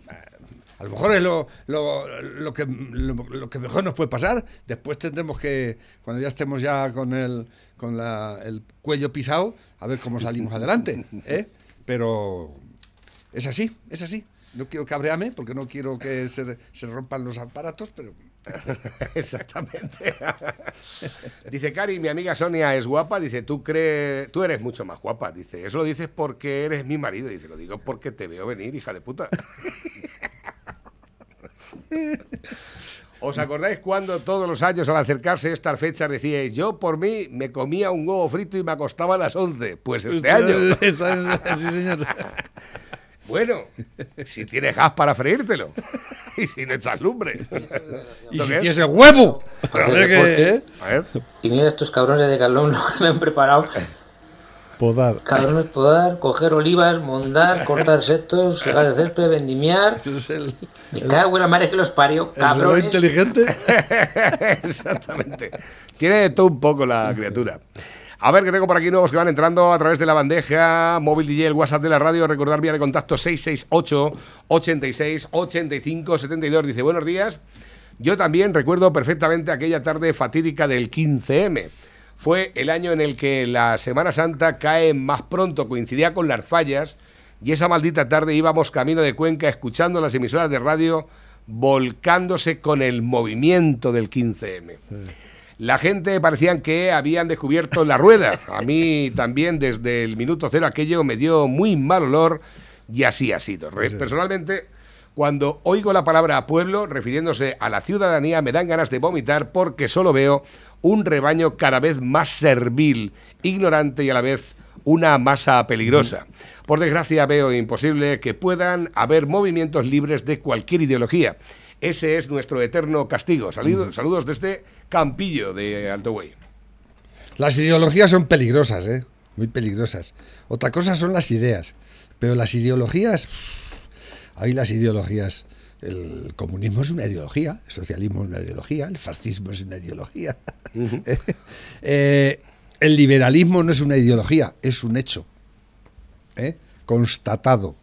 a lo mejor es lo, lo- lo que, lo, lo que mejor nos puede pasar. Después tendremos que, cuando ya estemos ya con el, con la- el cuello pisado, a ver cómo salimos adelante. ¿eh? Pero es así, es así. No quiero cabrearme porque no quiero que se, se rompan los aparatos, pero Exactamente. dice Cari, mi amiga Sonia es guapa. Dice, tú crees, tú eres mucho más guapa. Dice, eso lo dices porque eres mi marido. Dice, lo digo porque te veo venir, hija de puta. ¿Os acordáis cuando todos los años al acercarse estas fechas decíais, yo por mí me comía un huevo frito y me acostaba a las 11? Pues este año. sí, señor. Bueno, si tienes gas para freírtelo. Y si no echas lumbre. Y ¿Lo si tienes el huevo. Que, deporte. ¿eh? A ver. Y mira estos cabrones de Decathlon lo que me han preparado. Podar. Cabrones podar, coger olivas, mondar, cortar setos, segar el césped, vendimiar. Es el, Me cago en la madre que los parió, el cabrones. inteligente. Exactamente. Tiene de todo un poco la criatura. A ver, que tengo por aquí nuevos que van entrando a través de la bandeja móvil DJ, el WhatsApp de la radio. Recordar vía de contacto 668 86 85 72. Dice, buenos días. Yo también recuerdo perfectamente aquella tarde fatídica del 15M. Fue el año en el que la Semana Santa cae más pronto, coincidía con las fallas, y esa maldita tarde íbamos camino de Cuenca escuchando las emisoras de radio volcándose con el movimiento del 15M. La gente parecían que habían descubierto la rueda. A mí también desde el minuto cero aquello me dio muy mal olor y así ha sido. Personalmente, cuando oigo la palabra pueblo, refiriéndose a la ciudadanía, me dan ganas de vomitar porque solo veo un rebaño cada vez más servil, ignorante y a la vez una masa peligrosa. Por desgracia veo imposible que puedan haber movimientos libres de cualquier ideología. Ese es nuestro eterno castigo. Salido- Saludos desde Campillo de Alto Güey. Las ideologías son peligrosas, ¿eh? Muy peligrosas. Otra cosa son las ideas. Pero las ideologías. Hay las ideologías. El comunismo es una ideología, el socialismo es una ideología, el fascismo es una ideología. Eh, el liberalismo no es una ideología, es un hecho. ¿eh? Constatado.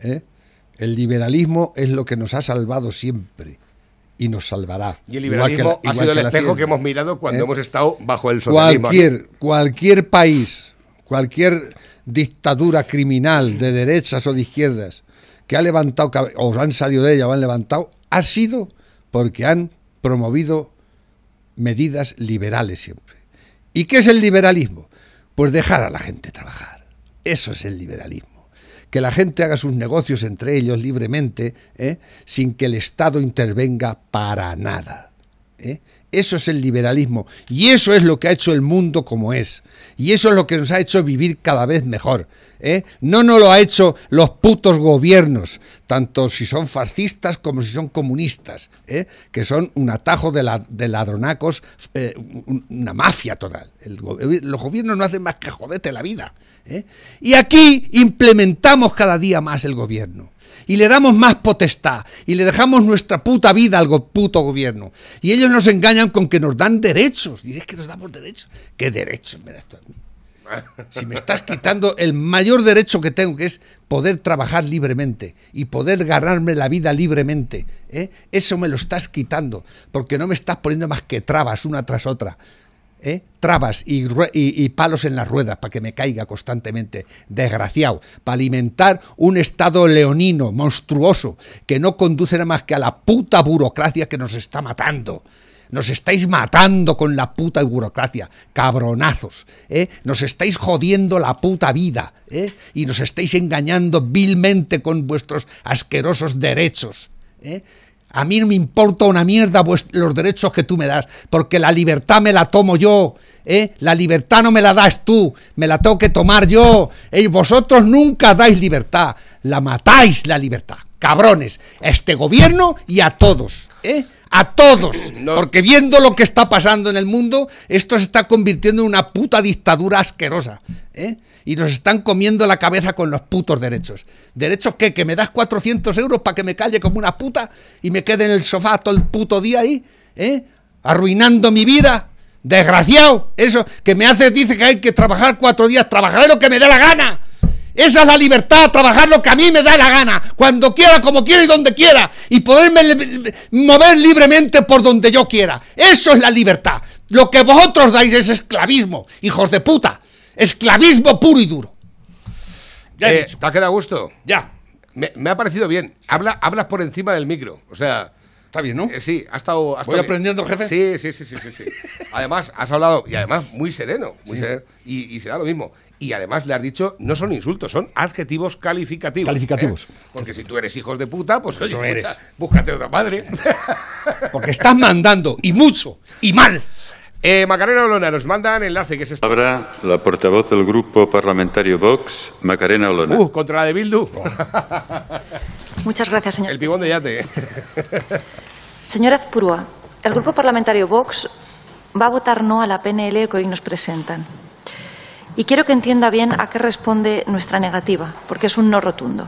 ¿eh? El liberalismo es lo que nos ha salvado siempre y nos salvará. Y el que liberalismo ha sido el espejo que hemos mirado cuando ¿Eh? hemos estado bajo el socialismo. ¿no? Cualquier, cualquier país, cualquier dictadura criminal de derechas o de izquierdas que ha levantado o han salido de ella o han levantado, ha sido porque han promovido medidas liberales siempre. ¿Y qué es el liberalismo? Pues dejar a la gente trabajar. Eso es el liberalismo. Que la gente haga sus negocios entre ellos libremente, ¿eh? sin que el Estado intervenga para nada. ¿eh? Eso es el liberalismo. Y eso es lo que ha hecho el mundo como es. Y eso es lo que nos ha hecho vivir cada vez mejor. ¿eh? No nos lo ha hecho los putos gobiernos, tanto si son fascistas como si son comunistas, ¿eh? que son un atajo de, la- de ladronacos, eh, un- una mafia total. El go- los gobiernos no hacen más que joderte la vida. ¿eh? Y aquí implementamos cada día más el gobierno y le damos más potestad y le dejamos nuestra puta vida al puto gobierno. Y ellos nos engañan con que nos dan derechos. Y es que nos damos derechos. ¿Qué derechos me das tú a? Si me estás quitando el mayor derecho que tengo, que es poder trabajar libremente y poder ganarme la vida libremente, ¿eh? eso me lo estás quitando, porque no me estás poniendo más que trabas una tras otra. ¿Eh? Trabas y, palos en las ruedas para que me caiga constantemente, desgraciado, para alimentar un estado leonino, monstruoso, que no conduce nada más que a la puta burocracia que nos está matando. Nos estáis matando con la puta burocracia, cabronazos. ¿eh? Nos estáis jodiendo la puta vida. ¿eh? Y nos estáis engañando vilmente con vuestros asquerosos derechos. A mí no me importa una mierda vues- los derechos que tú me das, porque la libertad me la tomo yo. ¿eh? La libertad no me la das tú, me la tengo que tomar yo. ¿eh? Vosotros nunca dais libertad, la matáis la libertad. Cabrones, a este gobierno y a todos. ¿eh? A todos. No. Porque viendo lo que está pasando en el mundo, esto se está convirtiendo en una puta dictadura asquerosa. ¿eh? Y nos están comiendo la cabeza con los putos derechos. ¿Derechos qué? ¿Que me das 400 euros para que me calle como una puta y me quede en el sofá todo el puto día ahí? ¿eh? Arruinando mi vida. Desgraciado. Eso que me hace, dice que hay que trabajar cuatro días. Trabajaré lo que me dé la gana. Esa es la libertad, trabajar lo que a mí me da la gana, cuando quiera, como quiera y donde quiera, y poderme li- mover libremente por donde yo quiera. Eso es la libertad. Lo que vosotros dais es esclavismo, hijos de puta. Esclavismo puro y duro. Ya he Eh, dicho. ¿Te ha quedado gusto? Ya. Me, me ha parecido bien. Habla, hablas por encima del micro. O sea, Está bien, ¿no? eh, sí, ha estado. ¿Voy estado- aprendiendo, jefe? Sí, sí, sí, sí, sí, sí. Además, has hablado, y además, muy sereno. Muy sereno y, y se da lo mismo. Y además le has dicho, no son insultos, son adjetivos calificativos. Calificativos. ¿eh? Porque si tú eres hijos de puta, pues oye, Lo eres. búscate otra madre. Porque estás mandando, y mucho, y mal. eh, Macarena Olona, nos mandan enlace, que es esto. Palabra la portavoz del Grupo Parlamentario Vox, Macarena Olona. Uh, contra la de Bildu. Muchas gracias, señor. El pibón de yate. Señora Azpurúa, el Grupo Parlamentario Vox va a votar no a la PNL que hoy nos presentan. Y quiero que entienda bien a qué responde nuestra negativa, porque es un no rotundo.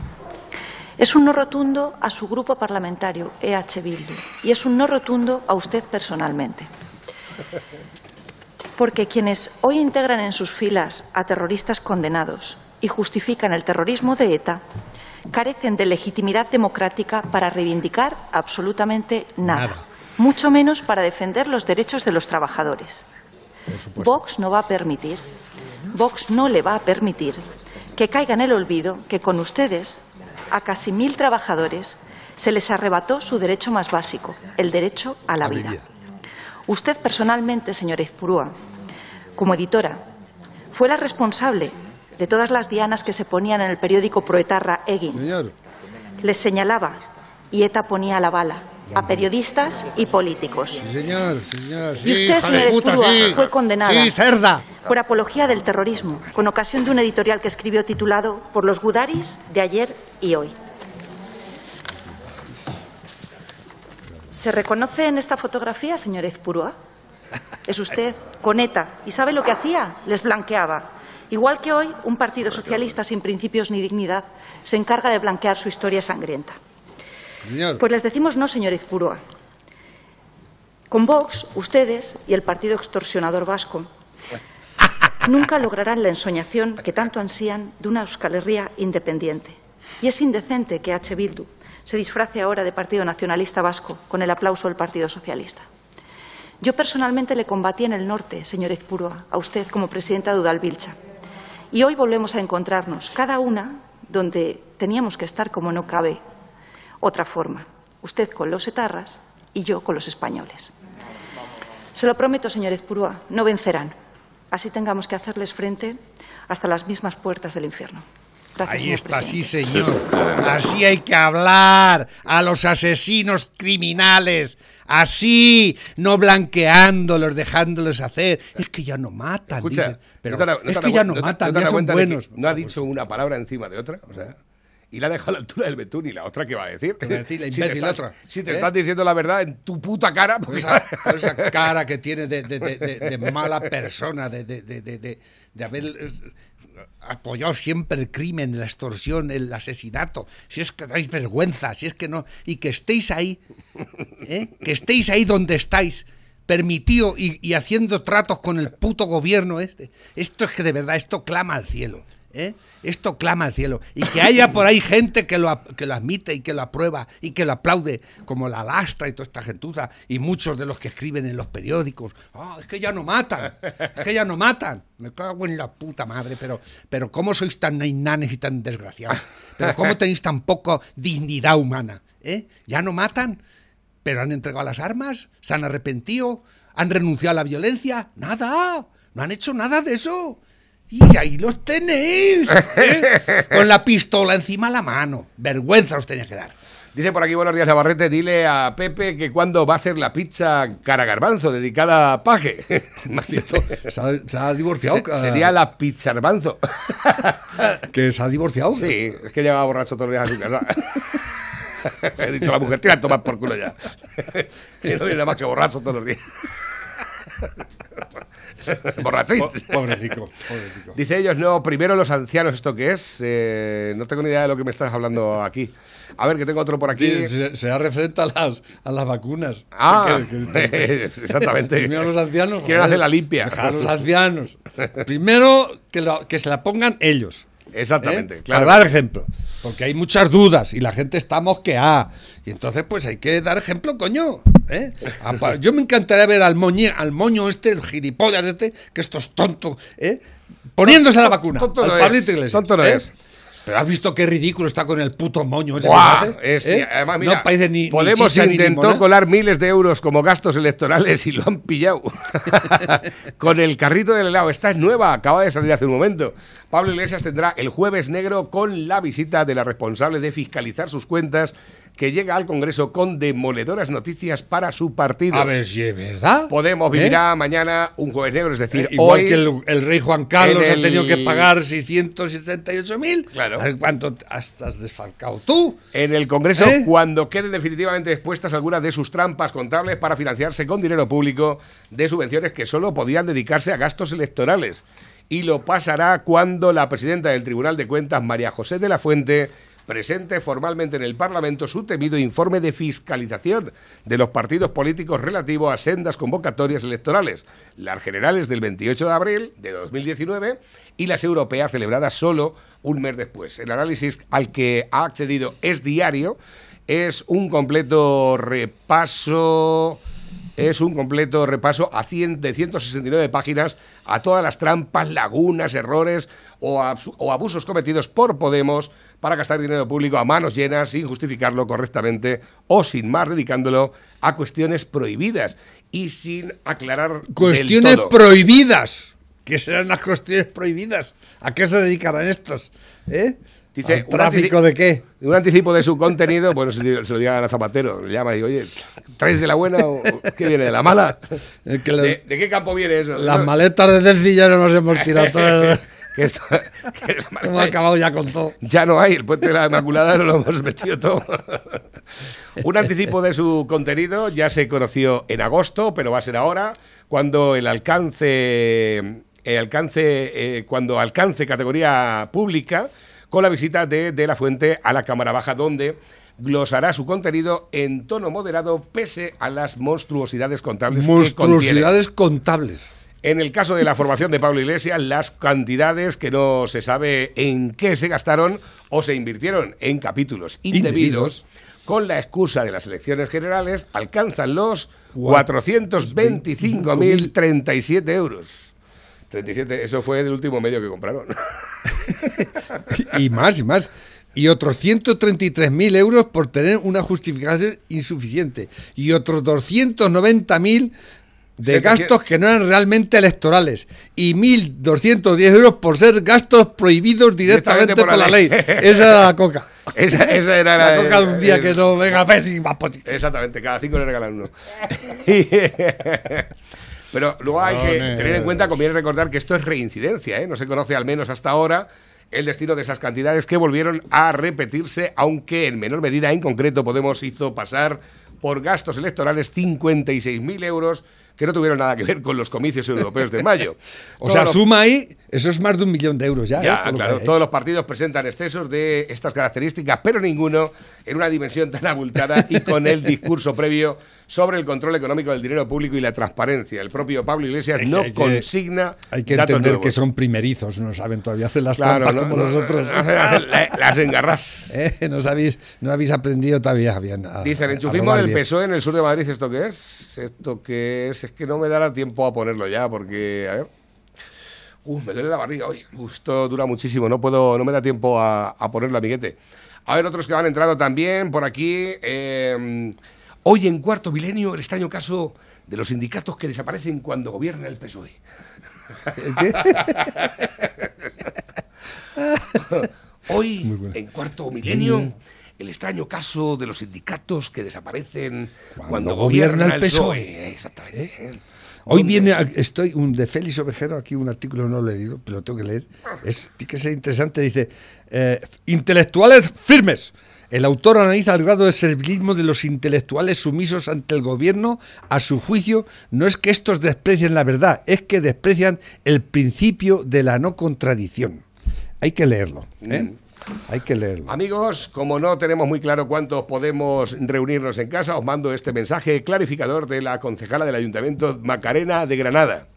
Es un no rotundo a su grupo parlamentario, EH Bildu, y es un no rotundo a usted personalmente. Porque quienes hoy integran en sus filas a terroristas condenados y justifican el terrorismo de ETA carecen de legitimidad democrática para reivindicar absolutamente nada, mucho menos para defender los derechos de los trabajadores. Vox no va a permitir, Vox no le va a permitir que caiga en el olvido que con ustedes a casi mil trabajadores se les arrebató su derecho más básico, el derecho a la vida. Usted personalmente, señor Izpurúa, como editora, fue la responsable de todas las dianas que se ponían en el periódico proetarra Egin. Señor. Les señalaba y ETA ponía la bala a periodistas y políticos. Sí, señor, sí, señor. Y usted, señor puta, Ezpurúa, sí. fue condenada cerda. por apología del terrorismo, con ocasión de un editorial que escribió titulado Por los Gudaris de ayer y hoy. ¿Se reconoce en esta fotografía, señor Ezpurúa? Es usted con ETA. ¿Y sabe lo que hacía? Les blanqueaba. Igual que hoy, un partido socialista sin principios ni dignidad se encarga de blanquear su historia sangrienta. Señor. Pues les decimos no, señor Izpurúa. Con Vox, ustedes y el partido extorsionador vasco nunca lograrán la ensoñación que tanto ansían de una Euskal Herria independiente. Y es indecente que H. Bildu se disfrace ahora de Partido Nacionalista Vasco con el aplauso del Partido Socialista. Yo personalmente le combatí en el norte, señor Ezpurúa, a usted como presidenta de Udalbiltza. Y hoy volvemos a encontrarnos, cada una donde teníamos que estar como no cabe otra forma. Usted con los etarras y yo con los españoles. Se lo prometo, señor Ezpurúa, no vencerán. Así tengamos que hacerles frente hasta las mismas puertas del infierno. Gracias, Ahí está, sí, señor. Así hay que hablar a los asesinos criminales. Así, no blanqueándolos, dejándolos hacer. Es que ya no matan. Escucha, dicen. pero ¿no te das- no es te que ya no matan, te ya son que buenos. No ha dicho una palabra encima de otra. O sea, y la ha dejado a la altura del betún y la otra que va a decir. La Si te imbécil estás- otra. Si te ¿Eh? estás diciendo la verdad en tu puta cara, Con pues esa, cara que tiene de, de- de- de- de mala persona, de, de- de- de- de- de haber eh, apoyado siempre el crimen, la extorsión, el asesinato. Si es que dais vergüenza, si es que no. Y que estéis ahí, ¿eh? que estéis ahí donde estáis, permitido y, y haciendo tratos con el puto gobierno este. Esto es que de verdad, esto clama al cielo. ¿Eh? Esto clama al cielo. Y que haya por ahí gente que lo, que lo admite y que lo aprueba y que lo aplaude, como la lastra y toda esta gentuza, y muchos de los que escriben en los periódicos. "Ah, es que ya no matan, es que ya no matan. Me cago en la puta madre, pero, pero ¿cómo sois tan nainanes y tan desgraciados? ¿Pero cómo tenéis tan poco dignidad humana? ¿eh? ¿Ya no matan? ¿Pero han entregado las armas? ¿Se han arrepentido? ¿Han renunciado a la violencia? Nada, no han hecho nada de eso. Y ahí los tenéis, ¿eh? con la pistola encima de la mano. Vergüenza os tenía que dar. Dice por aquí, buenos días, Navarrete, dile a Pepe que cuando va a hacer la pizza cara garbanzo dedicada a Paje. Más cierto, Se ha, se ha divorciado. se- sería la pizza garbanzo. Que se ha divorciado. Sí, es que llegaba borracho todos los días a su casa. He dicho a la mujer, tira a tomar por culo ya. y no viene nada más que borracho todos los días. Borrachín. Po- Pobrecico, pobrecico. Dice ellos, no, primero los ancianos, ¿esto qué es? Eh, no tengo ni idea de lo que me estás hablando aquí. A ver, que tengo otro por aquí. Se, se ha referente a las, a las vacunas. Ah, exactamente. Primero los ancianos. Quieren hacer la limpia. a los ancianos. Primero que, lo- que se la pongan ellos. Exactamente, ¿eh? claro. Para dar ejemplo. Porque hay muchas dudas y la gente está mosqueada. Y entonces, pues hay que dar ejemplo, coño. ¿eh? Yo me encantaría ver al, moñe, al moño este, el gilipollas este, que esto es tonto, ¿eh? poniéndose la vacuna. Tonto al no es, tonto no ¿eh? es. Pero has visto qué ridículo está con el puto moño ese ¡Buah! que hace, ¿eh? además, mira, no parece ni, Podemos ni intentó limonada. colar miles de euros como gastos electorales y lo han pillado. con el carrito del helado. Esta es nueva, acaba de salir hace un momento. Pablo Iglesias tendrá el jueves negro con la visita de la responsable de fiscalizar sus cuentas que llega al Congreso con demoledoras noticias para su partido. A ver si es verdad. Podemos ¿eh? vivirá mañana un jueves negro, es decir, Eh, Igual hoy que el, el rey Juan Carlos ha tenido que pagar 678 mil. Claro. A ver cuánto has, has desfalcado tú. en el Congreso ¿Eh? cuando queden definitivamente expuestas algunas de sus trampas contables para financiarse con dinero público de subvenciones que solo podían dedicarse a gastos electorales. Y lo pasará cuando la presidenta del Tribunal de Cuentas, María José de la Fuente, presente formalmente en el Parlamento su temido informe de fiscalización de los partidos políticos relativo a sendas convocatorias electorales, las generales del 28 de abril de 2019 y las europeas celebradas solo un mes después. El análisis al que ha accedido es diario, es un completo repaso es un completo repaso a 100 de 169 páginas a todas las trampas, lagunas, errores o, abusos cometidos por Podemos para gastar dinero público a manos llenas sin justificarlo correctamente o sin más dedicándolo a cuestiones prohibidas y sin aclarar del Cuestiones todo. prohibidas. ¿Qué serán las cuestiones prohibidas? ¿A qué se dedicarán estos? ¿Eh? Dice, ¿Al un ¿Tráfico de qué? Un anticipo de su contenido, bueno, se, se lo diga a Zapatero, le llama y dice, oye, ¿traes de la buena o qué viene? ¿De la mala? Es que ¿De, de qué campo viene eso? las No, maletas de Cencilla no nos hemos tirado todas. Que esto- que Hemos acabado ya con todo. Ya no hay, el puente de la Inmaculada no lo hemos metido todo. Un anticipo de su contenido ya se conoció en agosto, pero va a ser ahora, cuando el alcance, el alcance eh, cuando alcance categoría pública, con la visita de, de la fuente a la Cámara Baja, donde glosará su contenido en tono moderado, pese a las monstruosidades contables que. Monstruosidades contables. En el caso de la formación de Pablo Iglesias, las cantidades que no se sabe en qué se gastaron o se invirtieron en capítulos indebidos, Indebidos. con la excusa de las elecciones generales, alcanzan los Gua- 425.037 euros. 37, eso fue el último medio que compraron. Y más, y más. Y otros 133.000 euros por tener una justificación insuficiente. Y otros 290.000 de 700. gastos que no eran realmente electorales. Y 1.210 euros por ser gastos prohibidos directamente, por, la ley. Esa era la coca. Esa, esa era La la, coca de un día el- que no venga a ver si va por- Exactamente, cada cinco le regalan uno. Pero luego hay que tener en cuenta, conviene recordar que esto es reincidencia, ¿eh? no se conoce al menos hasta ahora el destino de esas cantidades que volvieron a repetirse, aunque en menor medida en concreto Podemos hizo pasar por gastos electorales 56.000 euros que no tuvieron nada que ver con los comicios europeos de mayo. O sea, suma ahí, eso es más de un millón de euros ya. ya, ¿eh? Claro, todos los partidos presentan excesos de estas características, pero ninguno en una dimensión tan abultada y con el discurso previo sobre el control económico del dinero público y la transparencia. El propio Pablo Iglesias Es que no hay que- consigna Hay que datos entender nuevos. que son primerizos, no saben todavía hacer las Claro, trampas no- como no- nosotros. la- las engarras. ¿Eh? No, sabéis, no habéis aprendido todavía bien. a- Dice el a enchufismo del. PSOE en el sur de Madrid, ¿esto qué es? ¿Esto qué es? Es que no me dará tiempo a ponerlo ya, porque, a ver... Uh, me duele la barriga hoy. Esto dura muchísimo, no puedo, no me da tiempo a, a ponerlo, amiguete. A ver, otros que van entrando también por aquí. eh, hoy en cuarto milenio, el extraño caso de los sindicatos que desaparecen cuando gobierna el PSOE. Hoy, en cuarto milenio, el extraño caso de los sindicatos que desaparecen cuando, gobierna, el PSOE. Exactamente. Hoy viene, estoy un de Félix Ovejero, aquí un artículo no lo he leído, pero lo tengo que leer. Es, tiene que interesante, dice, eh, intelectuales firmes. El autor analiza el grado de servilismo de los intelectuales sumisos ante el gobierno. A su juicio, no es que estos desprecien la verdad, es que desprecian el principio de la no contradicción. Hay que leerlo. ¿eh? Mm. Hay que leerlo. Amigos, como no tenemos muy claro cuántos podemos reunirnos en casa, os mando este mensaje clarificador de la concejala del Ayuntamiento Macarena de Granada.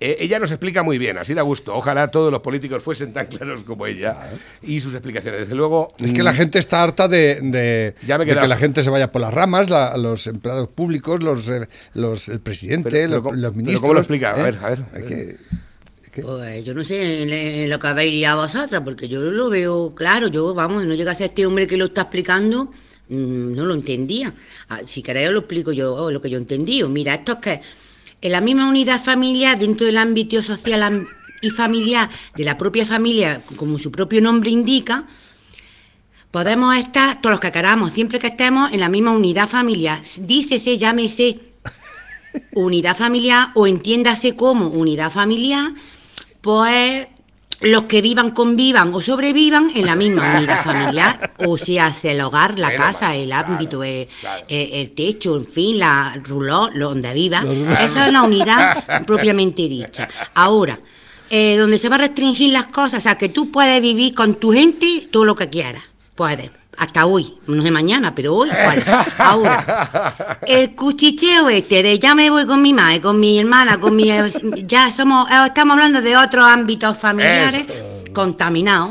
Eh, ella nos explica muy bien, así da gusto. Ojalá todos los políticos fuesen tan claros como ella y sus explicaciones. Desde luego. Es que la mm, gente está harta de, de- Ya me he de quedado. que la gente se vaya por las ramas, la- los empleados públicos, los, eh, los el presidente, Pero- pero los, ¿cómo- los pero ministros. cómo lo explica? A ¿eh? ver, a ver. Pues yo no sé en, en lo que habéis liado vosotras, porque yo lo veo claro, yo, vamos, no llega a este hombre que lo está explicando, mm, no lo entendía. Ah, Si queréis os lo explico yo, oh, lo que yo he entendido. Mira, esto es que en la misma unidad familiar, dentro del ámbito social y familiar de la propia familia, como su propio nombre indica, podemos estar todos los que queramos, siempre que estemos en la misma unidad familiar. Dícese, llámese unidad familiar o entiéndase como unidad familiar, pues los que vivan, convivan o sobrevivan en la misma unidad familiar, o sea, el hogar, la casa, el ámbito, el, el- el techo, en fin, la ruló, donde viva. Eso es la unidad propiamente dicha. Ahora, eh, donde se va a restringir las cosas, o sea, que tú puedes vivir con tu gente todo lo que quieras. Puedes. Hasta hoy, no sé mañana, pero hoy. Ahora, el cuchicheo este de ya me voy con mi madre, con mi hermana, con mi... Ya somos, eh, estamos hablando de otros ámbitos familiares contaminados.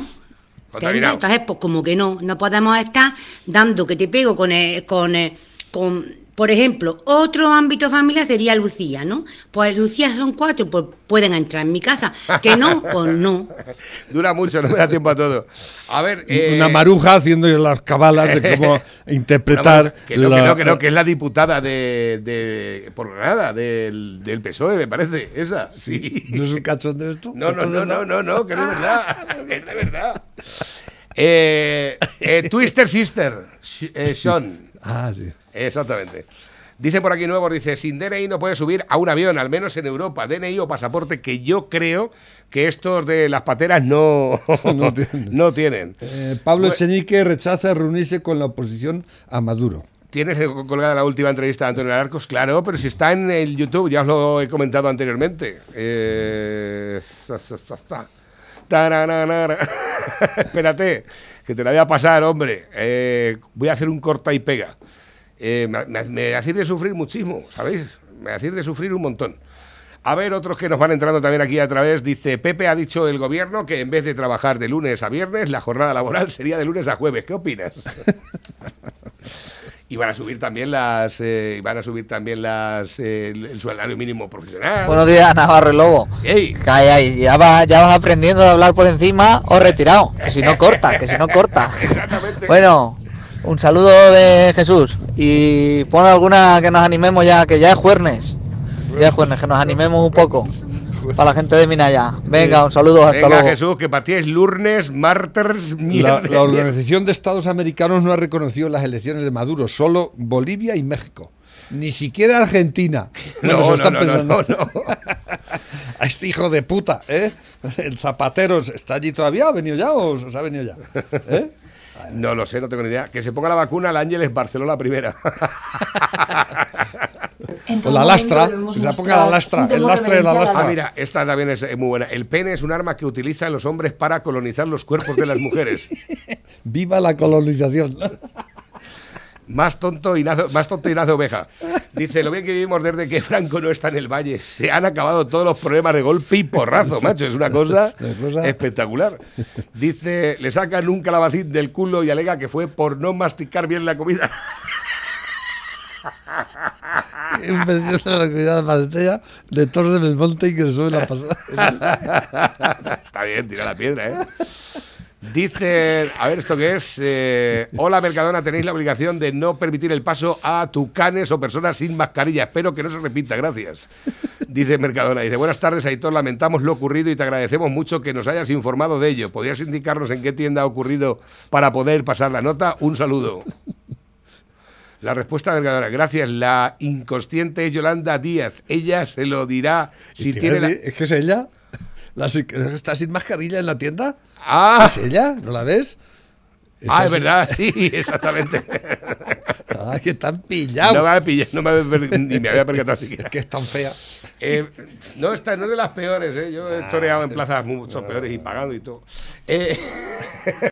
Entonces, pues como que no, no podemos estar dando que te pego con, el- con, el- con, por ejemplo, otro ámbito familiar sería Lucía, ¿no? Pues Lucía son cuatro, pues pueden entrar en mi casa. Que no, pues no. Dura mucho, no me da tiempo a todo. A ver. eh, Una maruja haciendo las cabalas de cómo interpretar. Que no, que no, que no, que es la diputada de, de por Granada, del, del PSOE, me parece. Esa, sí. ¿No es un cachondeo esto? No, no, ¿Esto es no, no, no, no, que no es verdad. que es de verdad. Eh, eh, Twister Sister, eh, Sean. Ah, sí. Exactamente. Dice por aquí nuevo, dice, sin DNI no puede subir a un avión, al menos en Europa. DNI o pasaporte, que yo creo que estos de las pateras no, No tienen. no tienen. Eh, Pablo Echenique rechaza reunirse con la oposición a Maduro. ¿Tienes colgada la última entrevista de Antonio Alarcos? Claro, pero si está en el YouTube, ya os lo he comentado anteriormente. Eh, sa, sa, sa, sa. Taranara. Espérate, que te la voy a pasar, hombre. Eh, voy a hacer un corta y pega. Eh, me, me, me hacéis de sufrir muchísimo, ¿sabéis? Me hacéis de sufrir un montón. A ver, otros que nos van entrando también aquí a través. Dice, Pepe ha dicho el gobierno que en vez de trabajar de lunes a viernes, la jornada laboral sería de lunes a jueves. ¿Qué opinas? Y van a subir también las, eh, van a subir también las, eh, el, el salario mínimo profesional. Buenos días, Navarro y Lobo. Ey. Calla ahí, ya vas, ya vas aprendiendo a hablar por encima o retirado. Que si no corta, que si no corta. Bueno, un saludo de Jesús. Y pon alguna que nos animemos ya, que ya es jueves. Ya es jueves, que nos animemos un poco. Para la gente de Minaya. Venga, un saludo, hasta Venga, luego. Jesús, que para ti es lunes, martes, La, Organización de Estados Americanos no ha reconocido las elecciones de Maduro, solo Bolivia y México. Ni siquiera Argentina. Bueno, No, no, están no, no, pensando. A este hijo de puta, ¿eh? El Zapatero está allí todavía, ¿ha venido ya o se ha venido ya? ¿Eh? No lo sé, no tengo ni idea. Que se ponga la vacuna al Ángeles Barcelona primera. O la lastra, que se ponga la lastra, el lastre de la lastra. Ah, mira, esta también es eh, muy buena. El pene es un arma que utilizan los hombres para colonizar los cuerpos de las mujeres. Viva la colonización. Más tonto y nazo, más tonto y nazo oveja. Dice, lo bien que vivimos desde que Franco no está en el valle. Se han acabado todos los problemas de golpe y porrazo, macho. Es una cosa espectacular. Dice, le sacan un calabacín del culo y alega que fue por no masticar bien la comida. Un de la comunidad de Madetella de Torres de Belmonte y que sube la pasada. Está bien, tira la piedra, ¿eh? Dice, a ver, ¿esto qué es? Eh, Hola, Mercadona, tenéis la obligación de no permitir el paso a tucanes o personas sin mascarilla. Espero que no se repita, gracias. Dice Mercadona, dice, buenas tardes, Aitor, lamentamos lo ocurrido y te agradecemos mucho que nos hayas informado de ello. ¿Podrías indicarnos en qué tienda ha ocurrido para poder pasar la nota? Un saludo. La respuesta Mercadona, gracias. La inconsciente es Yolanda Díaz. Ella se lo dirá si tiene la... Es que es ella. La ¿Está sin mascarilla en la tienda? Ah. ¿Es ella? ¿No la ves? Ah, es verdad, sí, exactamente. Ah, que están pillados. No me había pillado, no me había ni me había percatado siquiera. que es tan fea. Eh, no, esta no es de las peores, ¿eh? Yo he toreado en plazas mucho peores y pagando y todo. Eh,